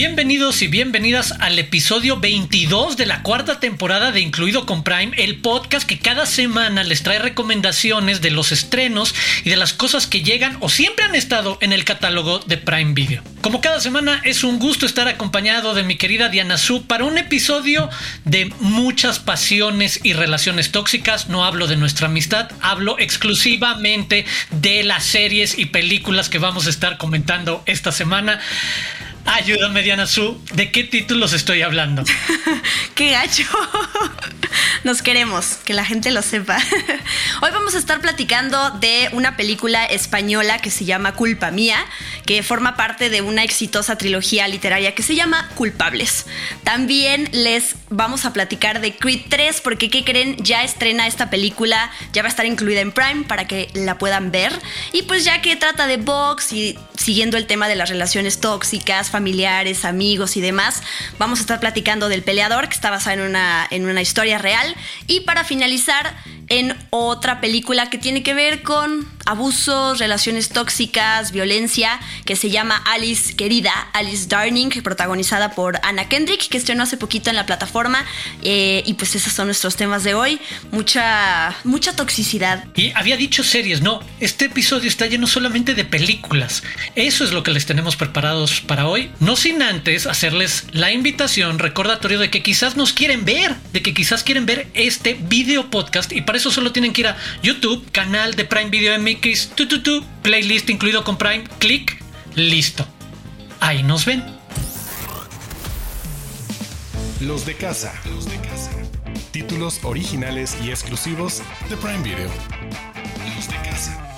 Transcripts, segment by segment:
Bienvenidos y bienvenidas al episodio 22 de la cuarta temporada de Incluido con Prime, el podcast que cada semana les trae recomendaciones de los estrenos y de las cosas que llegan o siempre han estado en el catálogo de Prime Video. Como cada semana es un gusto estar acompañado de mi querida Diana Su para un episodio de muchas pasiones y relaciones tóxicas. No hablo de nuestra amistad, hablo exclusivamente de las series y películas que vamos a estar comentando esta semana. Ayúdame, Diana Su. ¿De qué títulos estoy hablando? ¡Qué gacho! Nos queremos, que la gente lo sepa. Hoy vamos a estar platicando de una película española que se llama Culpa Mía, que forma parte de una exitosa trilogía literaria que se llama Culpables. También les vamos a platicar de Creed 3, porque ¿qué creen? Ya estrena esta película, ya va a estar incluida en Prime para que la puedan ver. Y pues ya que trata de box y siguiendo el tema de las relaciones tóxicas, familiares, amigos y demás, vamos a estar platicando del peleador, que está basado en una, en una historia real. Y para finalizar, en otra película que tiene que ver con abusos, relaciones tóxicas, violencia, que se llama Alice Querida, Alice Darning, protagonizada por Anna Kendrick, que estrenó hace poquito en la plataforma. Eh, y pues esos son nuestros temas de hoy. Mucha, mucha toxicidad. Y había dicho series, no, este episodio está lleno solamente de películas. Eso es lo que les tenemos preparados para hoy. No sin antes hacerles la invitación, recordatorio de que quizás nos quieren ver, de que quizás quieren ver este video podcast y para eso solo tienen que ir a YouTube, canal de Prime Video MX, tu, tu, tu, playlist incluido con Prime, clic, listo. Ahí nos ven. Los de casa. Los de casa. Títulos originales y exclusivos de Prime Video. Los de casa.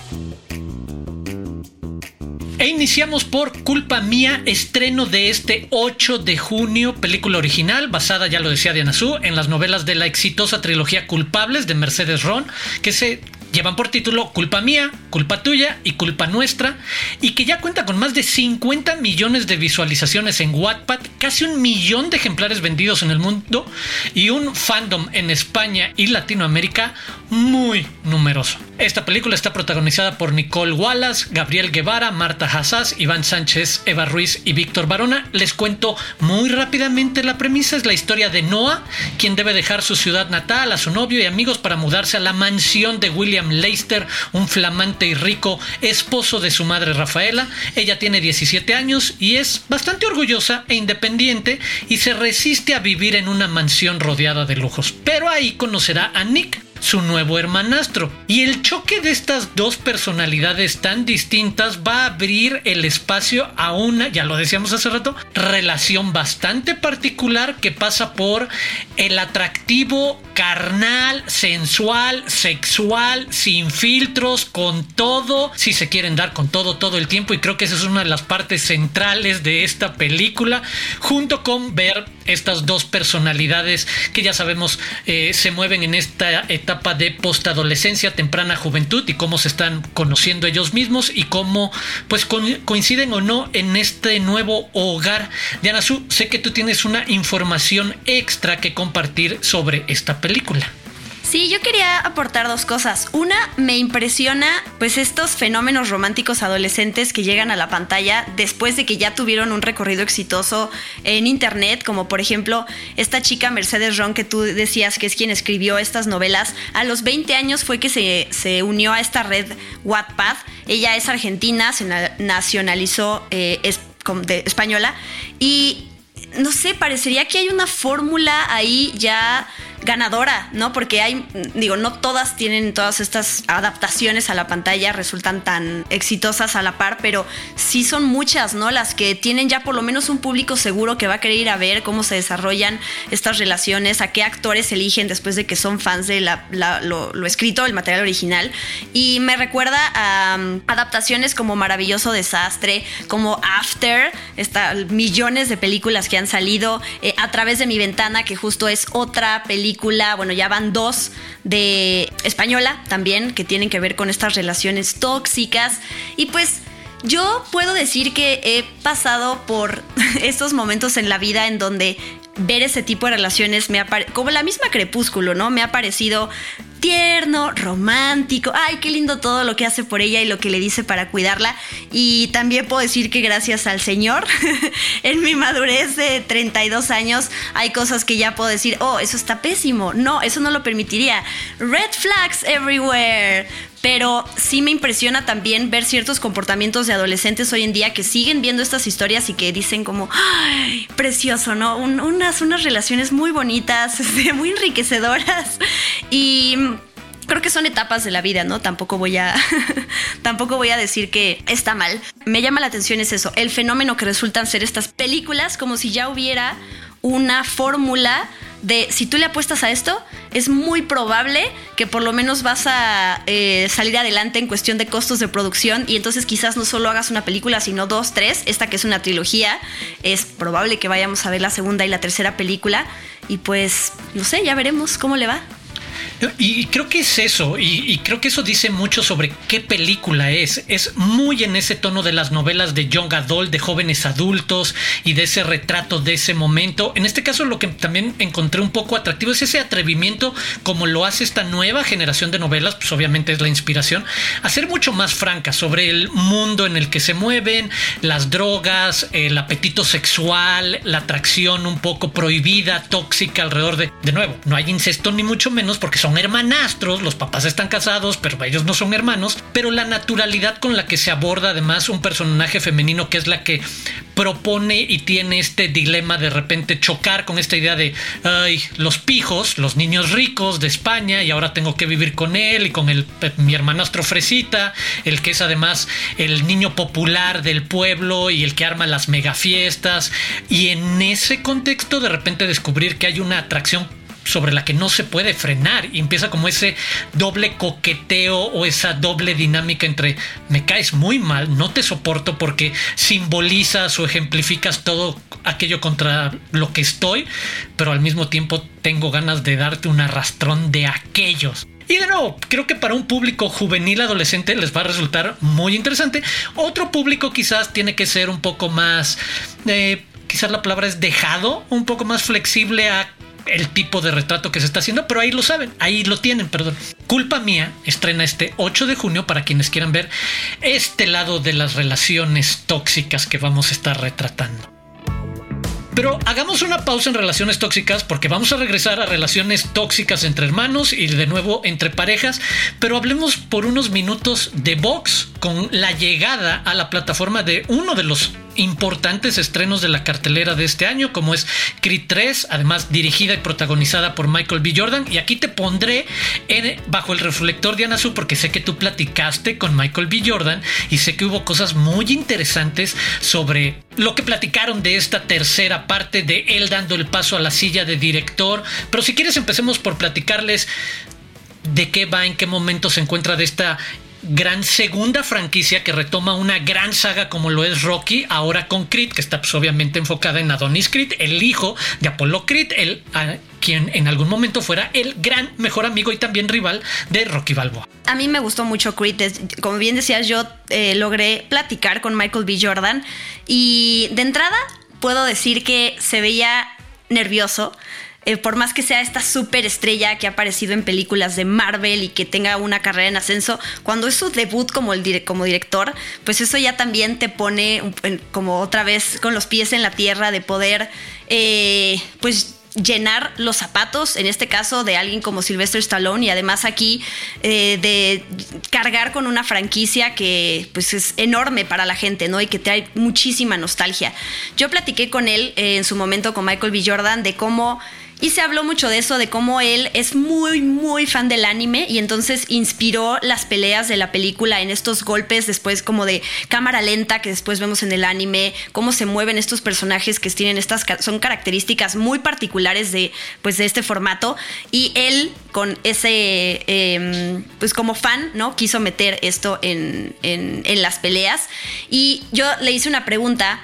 E iniciamos por Culpa Mía, estreno de este 8 de junio, película original basada, ya lo decía Diana Su, en las novelas de la exitosa trilogía Culpables de Mercedes Ron, que se llevan por título Culpa Mía, Culpa Tuya y Culpa Nuestra, y que ya cuenta con más de 50 millones de visualizaciones en Wattpad, casi un millón de ejemplares vendidos en el mundo y un fandom en España y Latinoamérica muy numeroso. Esta película está protagonizada por Nicole Wallace, Gabriel Guevara, Marta Hassas, Iván Sánchez, Eva Ruiz y Víctor Barona. Les cuento muy rápidamente la premisa. Es la historia de Noah, quien debe dejar su ciudad natal a su novio y amigos para mudarse a la mansión de William Leicester, un flamante y rico esposo de su madre Rafaela. Ella tiene 17 años y es bastante orgullosa e independiente y se resiste a vivir en una mansión rodeada de lujos. Pero ahí conocerá a Nick, su nuevo hermanastro. Y el choque de estas dos personalidades tan distintas va a abrir el espacio a una, ya lo decíamos hace rato, relación bastante particular que pasa por el atractivo carnal, sensual, sexual, sin filtros, con todo, si se quieren dar con todo todo el tiempo y creo que esa es una de las partes centrales de esta película, junto con ver estas dos personalidades que ya sabemos eh, se mueven en esta etapa de postadolescencia, temprana juventud y cómo se están conociendo ellos mismos y cómo pues coinciden o no en este nuevo hogar. Diana Su, sé que tú tienes una información extra que compartir sobre esta película. Sí, yo quería aportar dos cosas. Una, me impresiona pues estos fenómenos románticos adolescentes que llegan a la pantalla después de que ya tuvieron un recorrido exitoso en internet, como por ejemplo esta chica Mercedes Ron que tú decías que es quien escribió estas novelas. A los 20 años fue que se, se unió a esta red Wattpad. Ella es argentina, se nacionalizó eh, es, de, española y no sé, parecería que hay una fórmula ahí ya ganadora, ¿no? Porque hay, digo, no todas tienen todas estas adaptaciones a la pantalla, resultan tan exitosas a la par, pero sí son muchas, ¿no? Las que tienen ya por lo menos un público seguro que va a querer ir a ver cómo se desarrollan estas relaciones, a qué actores eligen después de que son fans de lo, escrito, el material original. Y me recuerda a um, adaptaciones como Maravilloso Desastre, como After, está, millones de películas que han salido eh, a través de mi ventana, que justo es otra película bueno, ya van dos de española también, que tienen que ver con estas relaciones tóxicas. Y pues Yo puedo decir que he pasado por estos momentos en la vida en donde ver ese tipo de relaciones me ha como la misma crepúsculo, ¿no? Me ha parecido tierno, romántico. Ay, qué lindo todo lo que hace por ella y lo que le dice para cuidarla. Y también puedo decir que gracias al Señor, en mi madurez de 32 años, hay cosas que ya puedo decir, oh, eso está pésimo. No, eso no lo permitiría. Red flags everywhere. Pero sí me impresiona también ver ciertos comportamientos de adolescentes hoy en día que siguen viendo estas historias y que dicen como, ay, precioso, ¿no? unas, unas relaciones muy bonitas, este, muy enriquecedoras. Y creo que son etapas de la vida, ¿no? Tampoco voy a tampoco voy a decir que está mal. Me llama la atención es eso, el fenómeno que resultan ser estas películas como si ya hubiera una fórmula de si tú le apuestas a esto, es muy probable que por lo menos vas a eh, salir adelante en cuestión de costos de producción y entonces quizás no solo hagas una película, sino dos, tres. Esta que es una trilogía, es probable que vayamos a ver la segunda y la tercera película y pues, no sé, ya veremos cómo le va. Y creo que es eso, y, creo que eso dice mucho sobre qué película es. Es muy en ese tono de las novelas de Young Adult, de jóvenes adultos y de ese retrato de ese momento. En este caso, lo que también encontré un poco atractivo es ese atrevimiento, como lo hace esta nueva generación de novelas, pues obviamente es la inspiración, a ser mucho más franca sobre el mundo en el que se mueven, las drogas, el apetito sexual, la atracción un poco prohibida, tóxica alrededor de. De nuevo, no hay incesto ni mucho menos porque son hermanastros, los papás están casados, pero ellos no son hermanos, pero la naturalidad con la que se aborda además un personaje femenino que es la que propone y tiene este dilema de repente chocar con esta idea de ay, los pijos, los niños ricos de España y ahora tengo que vivir con él y con el, mi hermanastro Fresita, el que es además el niño popular del pueblo y el que arma las megafiestas y en ese contexto de repente descubrir que hay una atracción sobre la que no se puede frenar y empieza como ese doble coqueteo o esa doble dinámica entre me caes muy mal, no te soporto porque simbolizas o ejemplificas todo aquello contra lo que estoy, pero al mismo tiempo tengo ganas de darte un arrastrón de aquellos. Y de nuevo, creo que para un público juvenil adolescente les va a resultar muy interesante. Otro público quizás tiene que ser un poco más, eh, quizás la palabra es dejado, un poco más flexible a el tipo de retrato que se está haciendo, pero ahí lo saben, ahí lo tienen, perdón. Culpa mía estrena este 8 de junio para quienes quieran ver este lado de las relaciones tóxicas que vamos a estar retratando. Pero hagamos una pausa en relaciones tóxicas porque vamos a regresar a relaciones tóxicas entre hermanos y de nuevo entre parejas, pero hablemos por unos minutos de Vox con la llegada a la plataforma de uno de los importantes estrenos de la cartelera de este año, como es Creed 3, además dirigida y protagonizada por Michael B. Jordan. Y aquí te pondré bajo el reflector de Anasu, porque sé que tú platicaste con Michael B. Jordan y sé que hubo cosas muy interesantes sobre lo que platicaron de esta tercera parte de él dando el paso a la silla de director. Pero si quieres, empecemos por platicarles de qué va, en qué momento se encuentra de esta gran segunda franquicia que retoma una gran saga como lo es Rocky, ahora con Creed, que está pues, obviamente enfocada en Adonis Creed, el hijo de Apollo Creed, el, quien en algún momento fuera el gran mejor amigo y también rival de Rocky Balboa. A mí me gustó mucho Creed, como bien decías, yo eh, logré platicar con Michael B. Jordan y de entrada puedo decir que se veía nervioso eh, por más que sea esta súper estrella que ha aparecido en películas de Marvel y que tenga una carrera en ascenso, cuando es su debut como, el como director, pues eso ya también te pone como otra vez con los pies en la tierra de poder, eh, pues llenar los zapatos, en este caso de alguien como Sylvester Stallone y además aquí eh, de cargar con una franquicia que pues es enorme para la gente, ¿no? Y que trae muchísima nostalgia. Yo platiqué con él en su momento con Michael B. Jordan de cómo y se habló mucho de eso, de cómo él es muy, muy fan del anime y entonces inspiró las peleas de la película en estos golpes después como de cámara lenta que después vemos en el anime, cómo se mueven estos personajes que tienen estas, son características muy particulares de, pues, de este formato. Y él con ese, em, pues como fan, ¿no? Quiso meter esto en, en, en las peleas. Y yo le hice una pregunta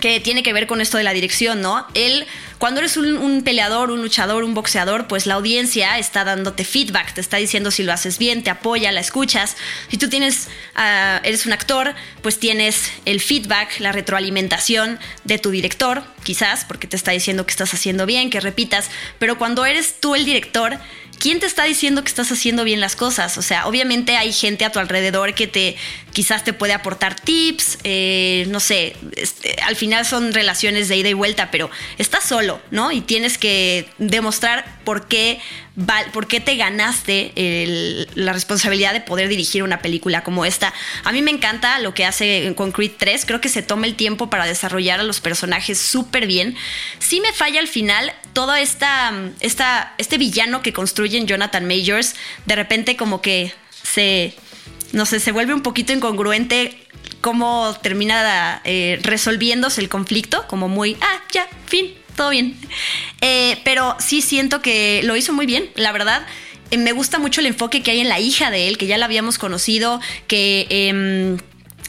que tiene que ver con esto de la dirección, ¿no? Él Cuando eres un, peleador, un luchador, un boxeador, pues la audiencia está dándote feedback, te está diciendo si lo haces bien, te apoya, la escuchas. Si tú tienes, ah, eres un actor, pues tienes el feedback, la retroalimentación de tu director, quizás, porque te está diciendo que estás haciendo bien, que repitas. Pero cuando eres tú el director, ¿quién te está diciendo que estás haciendo bien las cosas? O sea, obviamente hay gente a tu alrededor que te quizás te puede aportar tips, eh, no sé, este, al final son relaciones de ida y vuelta, pero estás solo, ¿no? Y tienes que demostrar por qué, por qué te ganaste la responsabilidad de poder dirigir una película como esta. A mí me encanta lo que hace con Creed 3, creo que se toma el tiempo para desarrollar a los personajes súper bien. Sí me falla al final todo esta, esta, este villano que construyen Jonathan Majors, de repente como que se no sé, se vuelve un poquito incongruente cómo termina eh, resolviéndose el conflicto, como muy, ah, ya, fin, todo bien. Eh, pero sí siento que lo hizo muy bien, la verdad. Eh, me gusta mucho el enfoque que hay en la hija de él, que ya la habíamos conocido, que em,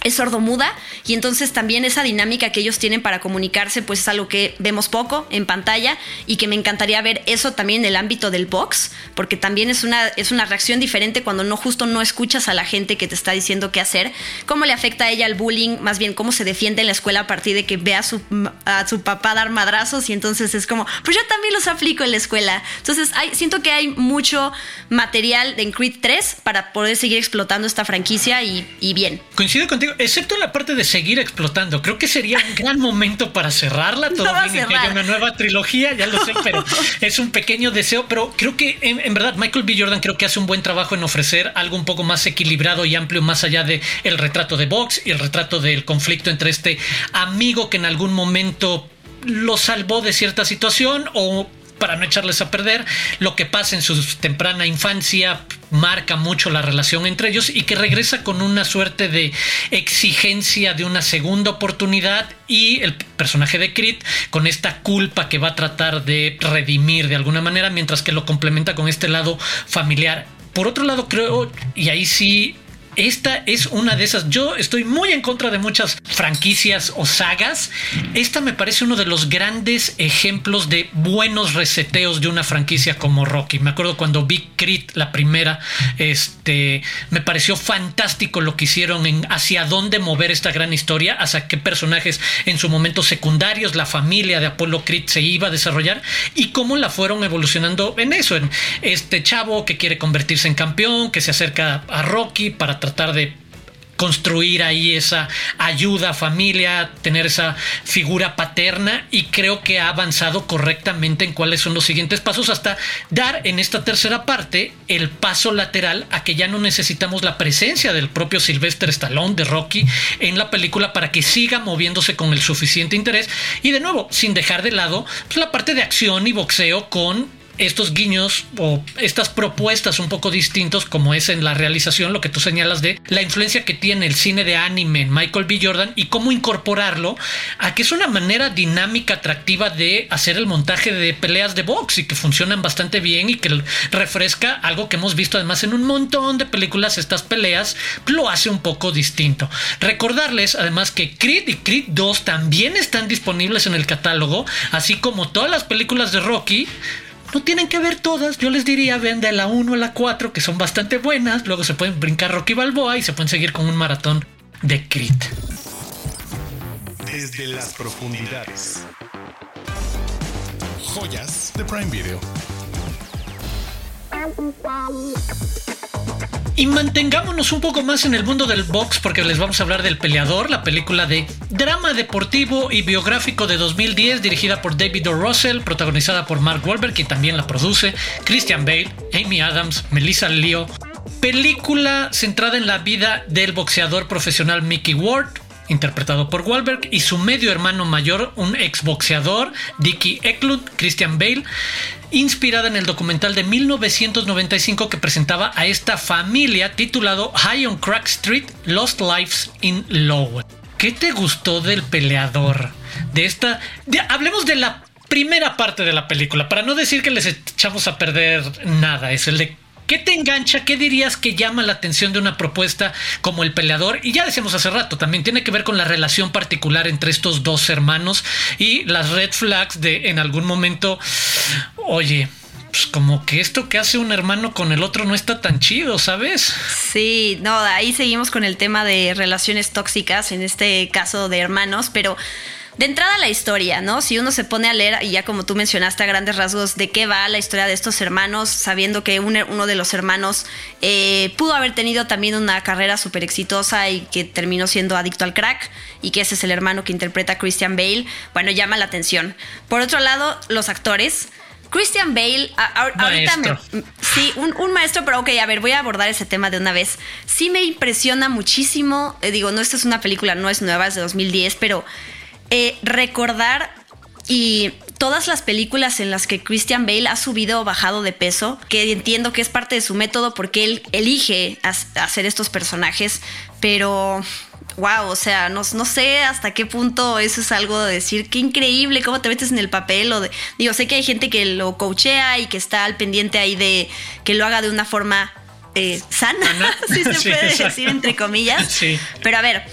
es sordomuda y entonces también esa dinámica que ellos tienen para comunicarse pues es algo que vemos poco en pantalla y que me encantaría ver eso también en el ámbito del box porque también es una, es una reacción diferente cuando no justo no escuchas a la gente que te está diciendo qué hacer, cómo le afecta a ella el bullying, más bien cómo se defiende en la escuela a partir de que ve a su, a su papá dar madrazos y entonces es como, pues yo también los aplico en la escuela. Entonces hay, siento que hay mucho material en Creed 3 para poder seguir explotando esta franquicia y, y bien. Coincido contigo excepto la parte de seguir explotando. Creo que sería un gran momento para cerrarla. Todavía que haya una nueva trilogía, ya lo sé, pero es un pequeño deseo. Pero creo que en, verdad Michael B. Jordan creo que hace un buen trabajo en ofrecer algo un poco más equilibrado y amplio, más allá de el retrato de Vox y el retrato del conflicto entre este amigo que en algún momento lo salvó de cierta situación o para no echarles a perder, lo que pasa en su temprana infancia marca mucho la relación entre ellos y que regresa con una suerte de exigencia de una segunda oportunidad y el personaje de Creed con esta culpa que va a tratar de redimir de alguna manera mientras que lo complementa con este lado familiar. Por otro lado creo, y ahí sí esta es una de esas. Yo estoy muy en contra de muchas franquicias o sagas. Esta me parece uno de los grandes ejemplos de buenos reseteos de una franquicia como Rocky. Me acuerdo cuando vi Creed, la primera, este, me pareció fantástico lo que hicieron en hacia dónde mover esta gran historia, hacia qué personajes en su momento secundarios, la familia de Apollo Creed se iba a desarrollar y cómo la fueron evolucionando en eso, en este chavo que quiere convertirse en campeón, que se acerca a Rocky para tratar de construir ahí esa ayuda, familia, tener esa figura paterna y creo que ha avanzado correctamente en cuáles son los siguientes pasos hasta dar en esta tercera parte el paso lateral a que ya no necesitamos la presencia del propio Sylvester Stallone de Rocky en la película para que siga moviéndose con el suficiente interés. Y de nuevo sin dejar de lado pues, la parte de acción y boxeo con estos guiños o estas propuestas un poco distintos como es en la realización lo que tú señalas de la influencia que tiene el cine de anime Michael B. Jordan y cómo incorporarlo a que es una manera dinámica, atractiva de hacer el montaje de peleas de box y que funcionan bastante bien y que refresca algo que hemos visto además en un montón de películas estas peleas lo hace un poco distinto. Recordarles además que Creed y Creed 2 también están disponibles en el catálogo, así como todas las películas de Rocky no tienen que ver todas, yo les diría, ven de la 1 a la 4, que son bastante buenas, luego se pueden brincar Rocky Balboa y se pueden seguir con un maratón de Creed. Desde las profundidades. Joyas de Prime Video. Y mantengámonos un poco más en el mundo del box porque les vamos a hablar del Peleador, la película de drama deportivo y biográfico de 2010 dirigida por David O. Russell, protagonizada por Mark Wahlberg, que también la produce, Christian Bale, Amy Adams, Melissa Leo. Película centrada en la vida del boxeador profesional Mickey Ward, interpretado por Wahlberg, y su medio hermano mayor, un exboxeador, Dickie Eklund, Christian Bale, inspirada en el documental de 1995 que presentaba a esta familia titulado High on Crack Street, Lost Lives in Lowell. ¿Qué te gustó del peleador? De esta... hablemos de la primera parte de la película, para no decir que les echamos a perder nada, es el de ¿Qué te engancha? ¿Qué dirías que llama la atención de una propuesta como El Peleador? Y ya decíamos hace rato, también tiene que ver con la relación particular entre estos dos hermanos y las red flags de en algún momento, oye, pues como que esto que hace un hermano con el otro no está tan chido, ¿sabes? Sí, no, ahí seguimos con el tema de relaciones tóxicas, en este caso de hermanos, pero de entrada la historia, ¿no? Si uno se pone a leer, y ya como tú mencionaste a grandes rasgos, de qué va la historia de estos hermanos, sabiendo que uno de los hermanos eh, pudo haber tenido también una carrera súper exitosa y que terminó siendo adicto al crack, y que ese es el hermano que interpreta a Christian Bale, bueno, llama la atención. Por otro lado, los actores. Christian Bale, ahorita me, sí, un, maestro, pero ok, a ver, voy a abordar ese tema de una vez. Sí me impresiona muchísimo, eh, digo, no, esta es una película, no es nueva, es de 2010, pero eh, recordar y todas las películas en las que Christian Bale ha subido o bajado de peso, que entiendo que es parte de su método porque él elige hacer estos personajes, pero wow, o sea, no, no, sé hasta qué punto eso es algo de decir, qué increíble, cómo te metes en el papel. O de, digo, sé que hay gente que lo coachea y que está al pendiente ahí de que lo haga de una forma eh, sana, si se puede decir entre comillas. Sí. Pero a ver,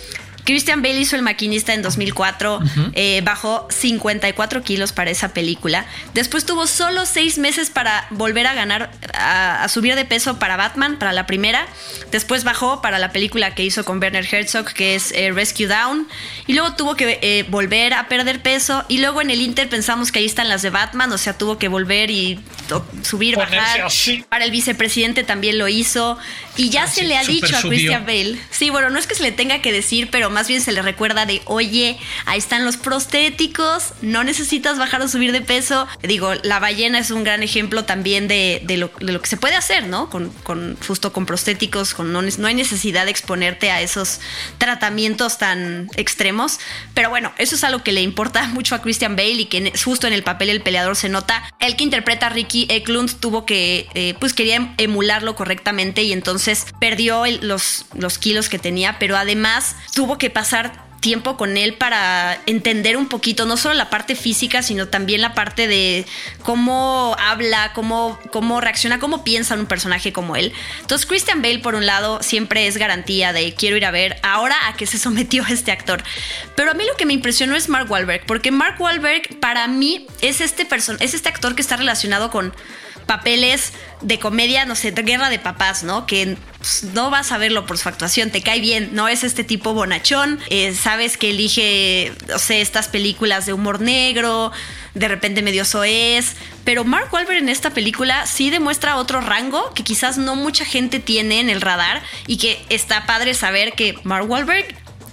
Christian Bale hizo El Maquinista en 2004, eh, bajó 54 kilos para esa película. Después tuvo solo seis meses para volver a ganar, a, subir de peso para Batman, para la primera. Después bajó para la película que hizo con Werner Herzog, que es eh, Rescue Down. Y luego tuvo que eh, volver a perder peso. Y luego en el Inter pensamos que ahí están las de Batman, o sea, tuvo que volver y subir, bajar. Para el vicepresidente también lo hizo. Y ya se le ha dicho a Christian Bale. Sí, bueno, no es que se le tenga que decir, pero más bien se le recuerda de, oye, ahí están los prostéticos, no necesitas bajar o subir de peso. Digo, la ballena es un gran ejemplo también de, lo, que se puede hacer, ¿no? Con, justo con prostéticos, con no, no hay necesidad de exponerte a esos tratamientos tan extremos. Pero bueno, eso es algo que le importa mucho a Christian Bale y que justo en el papel el peleador se nota. El que interpreta a Ricky Eklund tuvo que, eh, pues quería emularlo correctamente y entonces perdió los, los kilos que tenía, pero además tuvo que pasar tiempo con él para entender un poquito, no solo la parte física, sino también la parte de cómo habla, cómo, cómo reacciona, cómo piensa un personaje como él. Entonces, Christian Bale, por un lado, siempre es garantía de quiero ir a ver ahora a qué se sometió este actor. Pero a mí lo que me impresionó es Mark Wahlberg, porque Mark Wahlberg para mí es este, es este actor que está relacionado con papeles de comedia, no sé, guerra de papás, ¿no? Que pues, no vas a verlo por su actuación, te cae bien, no es este tipo bonachón, eh, sabes que elige, no sé, estas películas de humor negro, de repente medio soez, pero Mark Wahlberg en esta película sí demuestra otro rango que quizás no mucha gente tiene en el radar y que está padre saber que Mark Wahlberg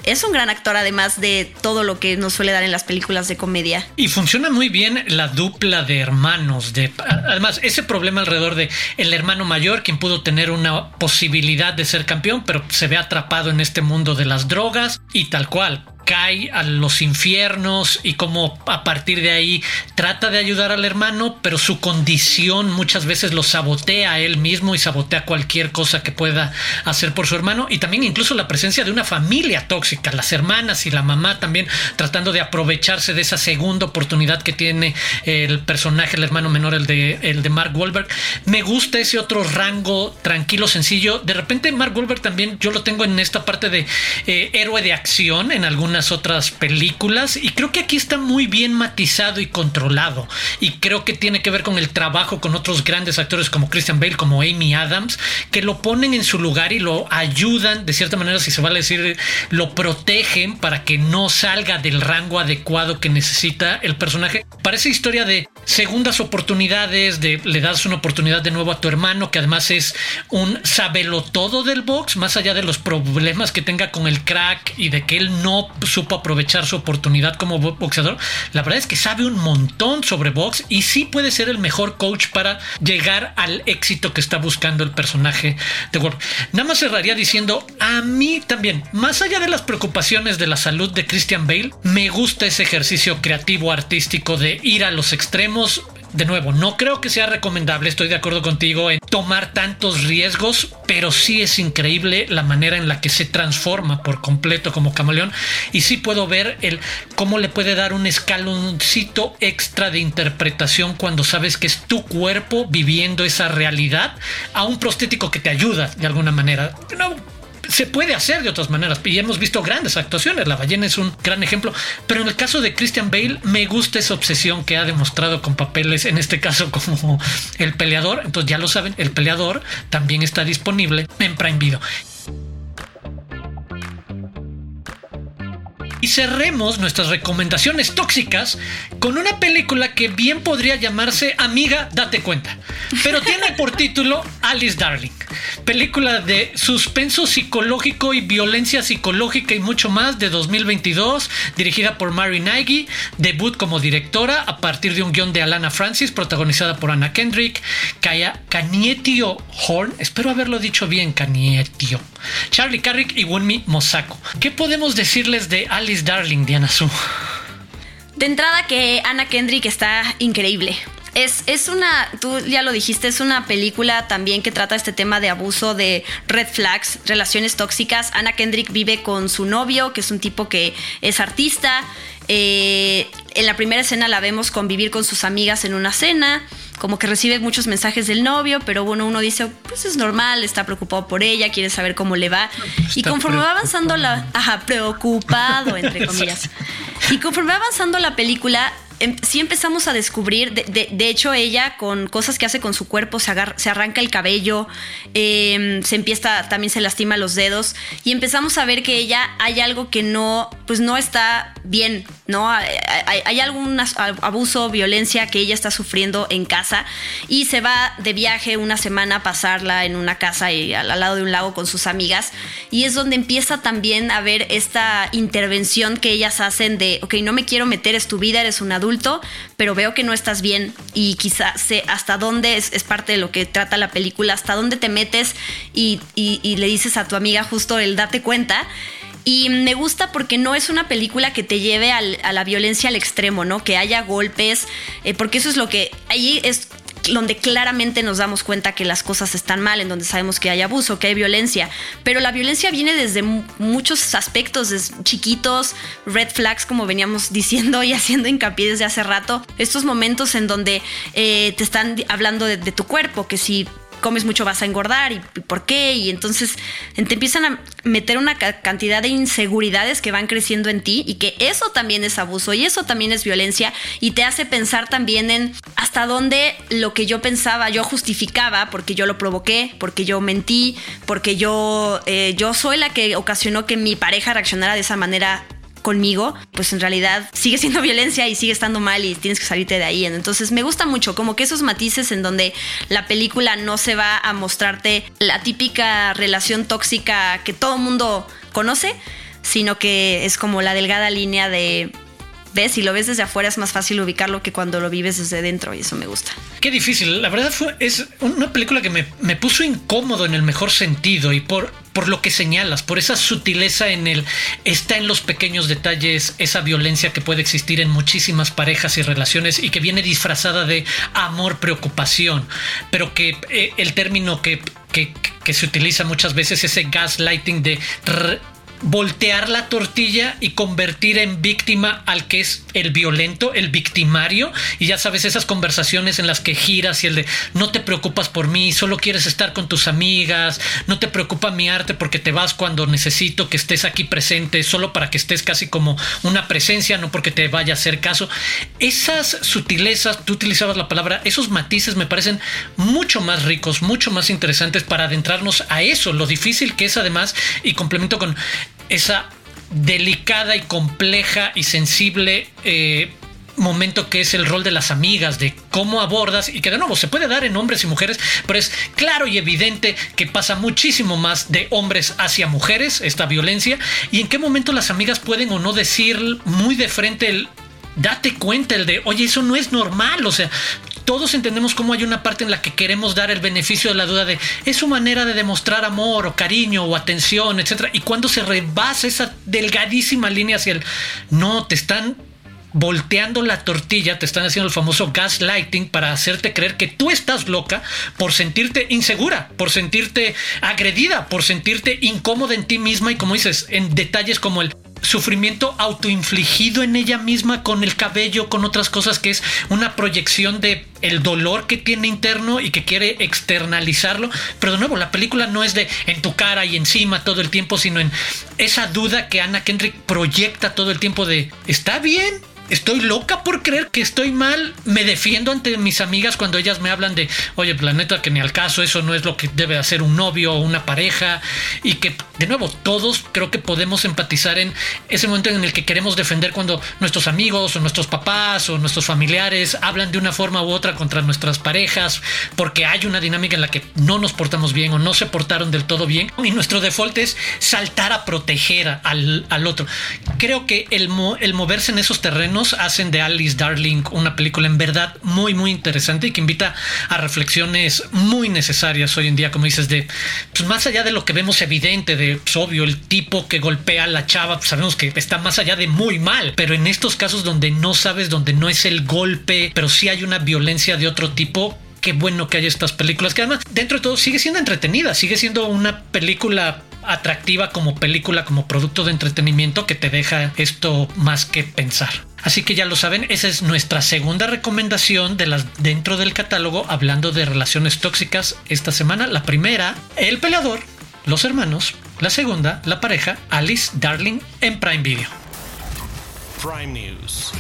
es un gran actor además de todo lo que nos suele dar en las películas de comedia. Y funciona muy bien la dupla de hermanos. De, además, ese problema alrededor de el hermano mayor, quien pudo tener una posibilidad de ser campeón, pero se ve atrapado en este mundo de las drogas y tal cual cae a los infiernos y como a partir de ahí trata de ayudar al hermano, pero su condición muchas veces lo sabotea a él mismo y sabotea cualquier cosa que pueda hacer por su hermano y también incluso la presencia de una familia tóxica, las hermanas y la mamá también tratando de aprovecharse de esa segunda oportunidad que tiene el personaje, el hermano menor, el de, el de Mark Wahlberg. Me gusta ese otro rango tranquilo, sencillo. De repente Mark Wahlberg también yo lo tengo en esta parte de eh, héroe de acción en alguna otras películas y creo que aquí está muy bien matizado y controlado y creo que tiene que ver con el trabajo con otros grandes actores como Christian Bale, como Amy Adams, que lo ponen en su lugar y lo ayudan, de cierta manera, si se vale decir, lo protegen para que no salga del rango adecuado que necesita el personaje. Parece historia de segundas oportunidades, de le das una oportunidad de nuevo a tu hermano, que además es un sabelo todo del box, más allá de los problemas que tenga con el crack y de que él no supo aprovechar su oportunidad como boxeador. La verdad es que sabe un montón sobre box y sí puede ser el mejor coach para llegar al éxito que está buscando el personaje de Wolf. Nada más cerraría diciendo, a mí también, más allá de las preocupaciones de la salud de Christian Bale, me gusta ese ejercicio creativo artístico de ir a los extremos de nuevo, no creo que sea recomendable, estoy de acuerdo contigo en tomar tantos riesgos, pero sí es increíble la manera en la que se transforma por completo como camaleón y sí puedo ver el cómo le puede dar un escaloncito extra de interpretación cuando sabes que es tu cuerpo viviendo esa realidad a un prostético que te ayuda de alguna manera. No, se puede hacer de otras maneras y hemos visto grandes actuaciones. La ballena es un gran ejemplo, pero en el caso de Christian Bale me gusta esa obsesión que ha demostrado con papeles, en este caso como el peleador. Entonces ya lo saben, el peleador también está disponible en Prime Video. Y cerremos nuestras recomendaciones tóxicas con una película que bien podría llamarse Amiga, date cuenta, pero tiene por título Alice Darling, película de suspenso psicológico y violencia psicológica y mucho más de 2022, dirigida por Mary Nagy, debut como directora a partir de un guion de Alana Francis, protagonizada por Anna Kendrick, Kaya Kanietio Horn, espero haberlo dicho bien, Kanietio, Charlie Carrick y Wunmi Mosako. ¿Qué podemos decirles de Alice Darling, Diana Su? De entrada que Anna Kendrick está increíble. Es, es, una, tú ya lo dijiste, es una película también que trata este tema de abuso de red flags, relaciones tóxicas. Anna Kendrick vive con su novio, que es un tipo que es artista. Eh, en la primera escena la vemos convivir con sus amigas en una cena, como que recibe muchos mensajes del novio, pero bueno, uno dice, pues es normal, está preocupado por ella, quiere saber cómo le va. y conforme va avanzando la... Ajá, preocupado, entre comillas. Y conforme va avanzando la película, em, sí empezamos a descubrir, de, hecho ella con cosas que hace con su cuerpo, se, se arranca el cabello, em, se empieza, también se lastima los dedos y empezamos a ver que ella hay algo que no, pues no está bien, ¿no? Hay, algún abuso, violencia que ella está sufriendo en casa y se va de viaje una semana a pasarla en una casa y al, lado de un lago con sus amigas y es donde empieza también a ver esta intervención que ellas hacen de, ok, no me quiero meter, es tu vida, eres un adulto, pero veo que no estás bien y quizás sé hasta dónde es, parte de lo que trata la película, hasta dónde te metes y, le dices a tu amiga justo el date cuenta. Y me gusta porque no es una película que te lleve a la violencia al extremo, ¿no? Que haya golpes, eh, porque eso es lo que ahí es donde claramente nos damos cuenta que las cosas están mal, en donde sabemos que hay abuso, que hay violencia. Pero la violencia viene desde muchos aspectos, desde chiquitos, red flags, como veníamos diciendo y haciendo hincapié desde hace rato. Estos momentos en donde eh, te están hablando de, de tu cuerpo, que si comes mucho vas a engordar y, por qué. Y entonces te empiezan a meter una cantidad de inseguridades que van creciendo en ti y que eso también es abuso y eso también es violencia y te hace pensar también en hasta dónde lo que yo pensaba, yo justificaba porque yo lo provoqué, porque yo mentí, porque yo, eh, yo soy la que ocasionó que mi pareja reaccionara de esa manera conmigo, pues en realidad sigue siendo violencia y sigue estando mal y tienes que salirte de ahí. Entonces me gusta mucho como que esos matices en donde la película no se va a mostrarte la típica relación tóxica que todo mundo conoce, sino que es como la delgada línea de ves, si lo ves desde afuera es más fácil ubicarlo que cuando lo vives desde dentro y eso me gusta. Qué difícil, la verdad fue, es una película que me, me puso incómodo en el mejor sentido y por, por lo que señalas, por esa sutileza en el está en los pequeños detalles esa violencia que puede existir en muchísimas parejas y relaciones y que viene disfrazada de amor preocupación, pero que eh, el término que, que, se utiliza muchas veces ese gaslighting de voltear la tortilla y convertir en víctima al que es el violento, el victimario. Y ya sabes, esas conversaciones en las que giras y el de no te preocupas por mí, solo quieres estar con tus amigas, no te preocupa mi arte porque te vas cuando necesito que estés aquí presente, solo para que estés casi como una presencia, no porque te vaya a hacer caso. Esas sutilezas, tú utilizabas la palabra, esos matices me parecen mucho más ricos, mucho más interesantes para adentrarnos a eso, lo difícil que es además, y complemento con esa delicada y compleja y sensible eh, momento que es el rol de las amigas, de cómo abordas y que de nuevo se puede dar en hombres y mujeres, pero es claro y evidente que pasa muchísimo más de hombres hacia mujeres esta violencia y en qué momento las amigas pueden o no decir muy de frente el date cuenta el de, oye, eso no es normal, o sea, todos entendemos cómo hay una parte en la que queremos dar el beneficio de la duda de es su manera de demostrar amor o cariño o atención, etcétera. Y cuando se rebasa esa delgadísima línea hacia el no, te están volteando la tortilla, te están haciendo el famoso gaslighting para hacerte creer que tú estás loca por sentirte insegura, por sentirte agredida, por sentirte incómoda en ti misma y como dices, en detalles como el sufrimiento autoinfligido en ella misma con el cabello, con otras cosas que es una proyección de el dolor que tiene interno y que quiere externalizarlo. Pero de nuevo, la película no es de en tu cara y encima todo el tiempo, sino en esa duda que Anna Kendrick proyecta todo el tiempo de ¿está bien? Estoy loca por creer que estoy mal. Me defiendo ante mis amigas cuando ellas me hablan de, oye, planeta, que ni al caso, eso no es lo que debe hacer un novio o una pareja. Y que, de nuevo, todos creo que podemos empatizar en ese momento en el que queremos defender cuando nuestros amigos o nuestros papás o nuestros familiares hablan de una forma u otra contra nuestras parejas porque hay una dinámica en la que no nos portamos bien o no se portaron del todo bien. Y nuestro default es saltar a proteger al, al otro. Creo que el, el moverse en esos terrenos hacen de Alice Darling una película en verdad muy, muy interesante y que invita a reflexiones muy necesarias hoy en día, como dices, de pues más allá de lo que vemos evidente, de pues, obvio, el tipo que golpea a la chava, pues sabemos que está más allá de muy mal, pero en estos casos donde no sabes, donde no es el golpe, pero sí hay una violencia de otro tipo, qué bueno que hay estas películas que además dentro de todo sigue siendo entretenida, sigue siendo una película atractiva como película, como producto de entretenimiento que te deja esto más que pensar. Así que ya lo saben, esa es nuestra segunda recomendación de las dentro del catálogo hablando de relaciones tóxicas esta semana. La primera, El peleador, Los hermanos. La segunda, La pareja, Alice Darling en Prime Video. Prime News.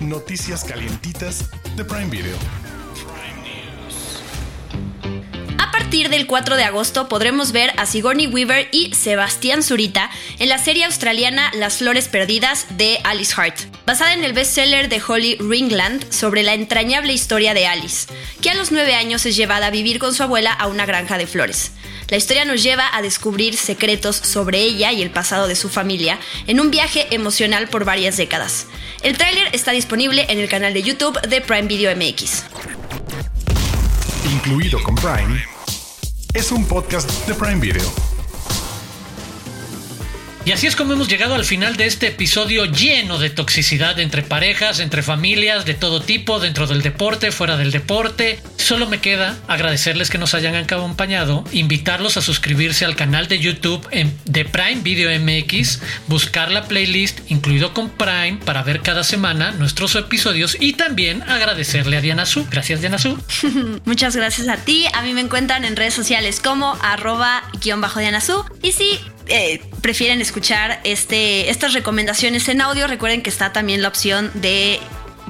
Noticias calientitas de Prime Video. Partir del 4 de agosto podremos ver a Sigourney Weaver y Sebastián Zurita en la serie australiana Las Flores Perdidas de Alice Hart, basada en el bestseller de Holly Ringland sobre la entrañable historia de Alice, que a los 9 años es llevada a vivir con su abuela a una granja de flores. La historia nos lleva a descubrir secretos sobre ella y el pasado de su familia en un viaje emocional por varias décadas. El tráiler está disponible en el canal de YouTube de Prime Video MX. Incluido con Prime es un podcast de Prime Video. Y así es como hemos llegado al final de este episodio lleno de toxicidad entre parejas, entre familias de todo tipo, dentro del deporte, fuera del deporte. Solo me queda agradecerles que nos hayan acompañado, invitarlos a suscribirse al canal de YouTube de Prime Video MX, buscar la playlist incluido con Prime para ver cada semana nuestros episodios y también agradecerle a Diana Su. Gracias Diana Su. Muchas gracias a ti. A mí me encuentran en redes sociales como arroba guion bajo Diana Su. Y sí, eh, prefieren escuchar este, estas recomendaciones en audio, recuerden que está también la opción de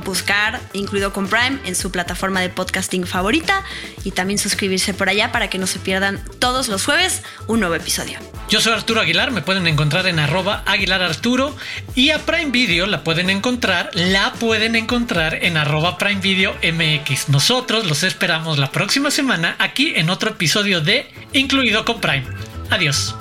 buscar, incluido con Prime, en su plataforma de podcasting favorita y también suscribirse por allá para que no se pierdan todos los jueves un nuevo episodio. Yo soy Arturo Aguilar, me pueden encontrar en arroba Aguilar Arturo y a Prime Video la pueden encontrar, la pueden encontrar en arroba Prime Video MX. Nosotros los esperamos la próxima semana aquí en otro episodio de Incluido con Prime. Adiós.